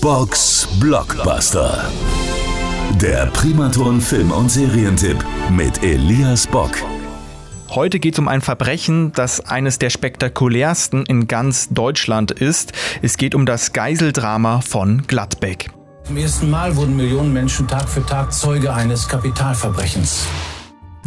Box Blockbuster. Der Primaton Film- und Serientipp mit Elias Bock. Heute geht es um ein Verbrechen, das eines der spektakulärsten in ganz Deutschland ist. Es geht um das Geiseldrama von Gladbeck. Zum ersten Mal wurden Millionen Menschen Tag für Tag Zeuge eines Kapitalverbrechens.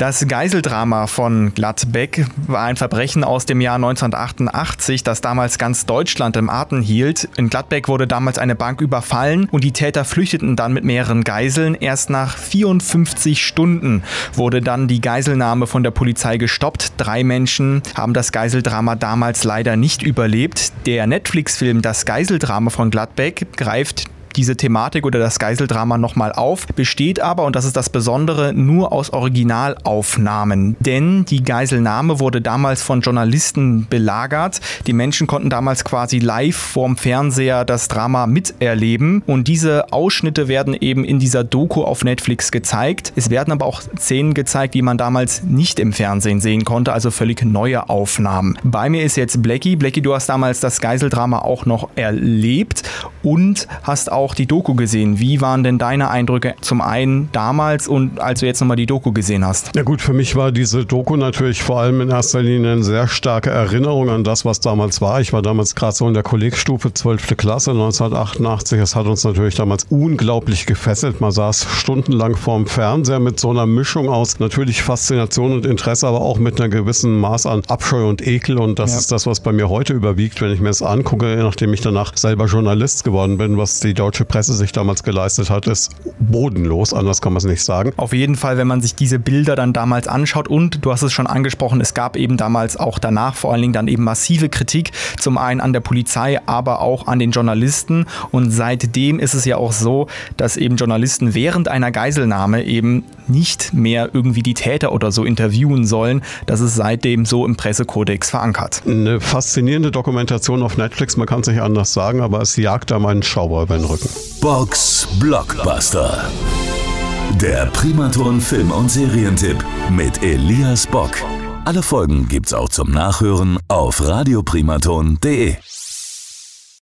Das Geiseldrama von Gladbeck war ein Verbrechen aus dem Jahr 1988, das damals ganz Deutschland im Atem hielt. In Gladbeck wurde damals eine Bank überfallen und die Täter flüchteten dann mit mehreren Geiseln. Erst nach 54 Stunden wurde dann die Geiselnahme von der Polizei gestoppt. Drei Menschen haben das Geiseldrama damals leider nicht überlebt. Der Netflix-Film Das Geiseldrama von Gladbeck greift diese Thematik oder das Geiseldrama nochmal auf, besteht aber, und das ist das Besondere, nur aus Originalaufnahmen. Denn die Geiselnahme wurde damals von Journalisten belagert. Die Menschen konnten damals quasi live vorm Fernseher das Drama miterleben und diese Ausschnitte werden eben in dieser Doku auf Netflix gezeigt. Es werden aber auch Szenen gezeigt, die man damals nicht im Fernsehen sehen konnte, also völlig neue Aufnahmen. Bei mir ist jetzt Blackie. Blackie, du hast damals das Geiseldrama auch noch erlebt und hast auch die Doku gesehen. Wie waren denn deine Eindrücke zum einen damals und als du jetzt nochmal die Doku gesehen hast? Ja gut, für mich war diese Doku natürlich vor allem in erster Linie eine sehr starke Erinnerung an das, was damals war. Ich war damals gerade so in der Kollegstufe 12. Klasse 1988. Es hat uns natürlich damals unglaublich gefesselt. Man saß stundenlang vorm Fernseher mit so einer Mischung aus natürlich Faszination und Interesse, aber auch mit einer gewissen Maß an Abscheu und Ekel. Und das ja. ist das, was bei mir heute überwiegt, wenn ich mir das angucke, nachdem ich danach selber Journalist geworden bin, was die deutsche Presse sich damals geleistet hat, ist bodenlos, anders kann man es nicht sagen. Auf jeden Fall, wenn man sich diese Bilder dann damals anschaut und du hast es schon angesprochen, es gab eben damals auch danach vor allen Dingen dann eben massive Kritik, zum einen an der Polizei, aber auch an den Journalisten und seitdem ist es ja auch so, dass eben Journalisten während einer Geiselnahme eben nicht mehr irgendwie die Täter oder so interviewen sollen. Das ist seitdem so im Pressekodex verankert. Eine faszinierende Dokumentation auf Netflix, man kann es nicht anders sagen, aber es jagt da meinen Schauer über den Rücken. Box Blockbuster. Der Primaton Film- und Serientipp mit Elias Bock. Alle Folgen gibt's auch zum Nachhören auf radioprimaton.de.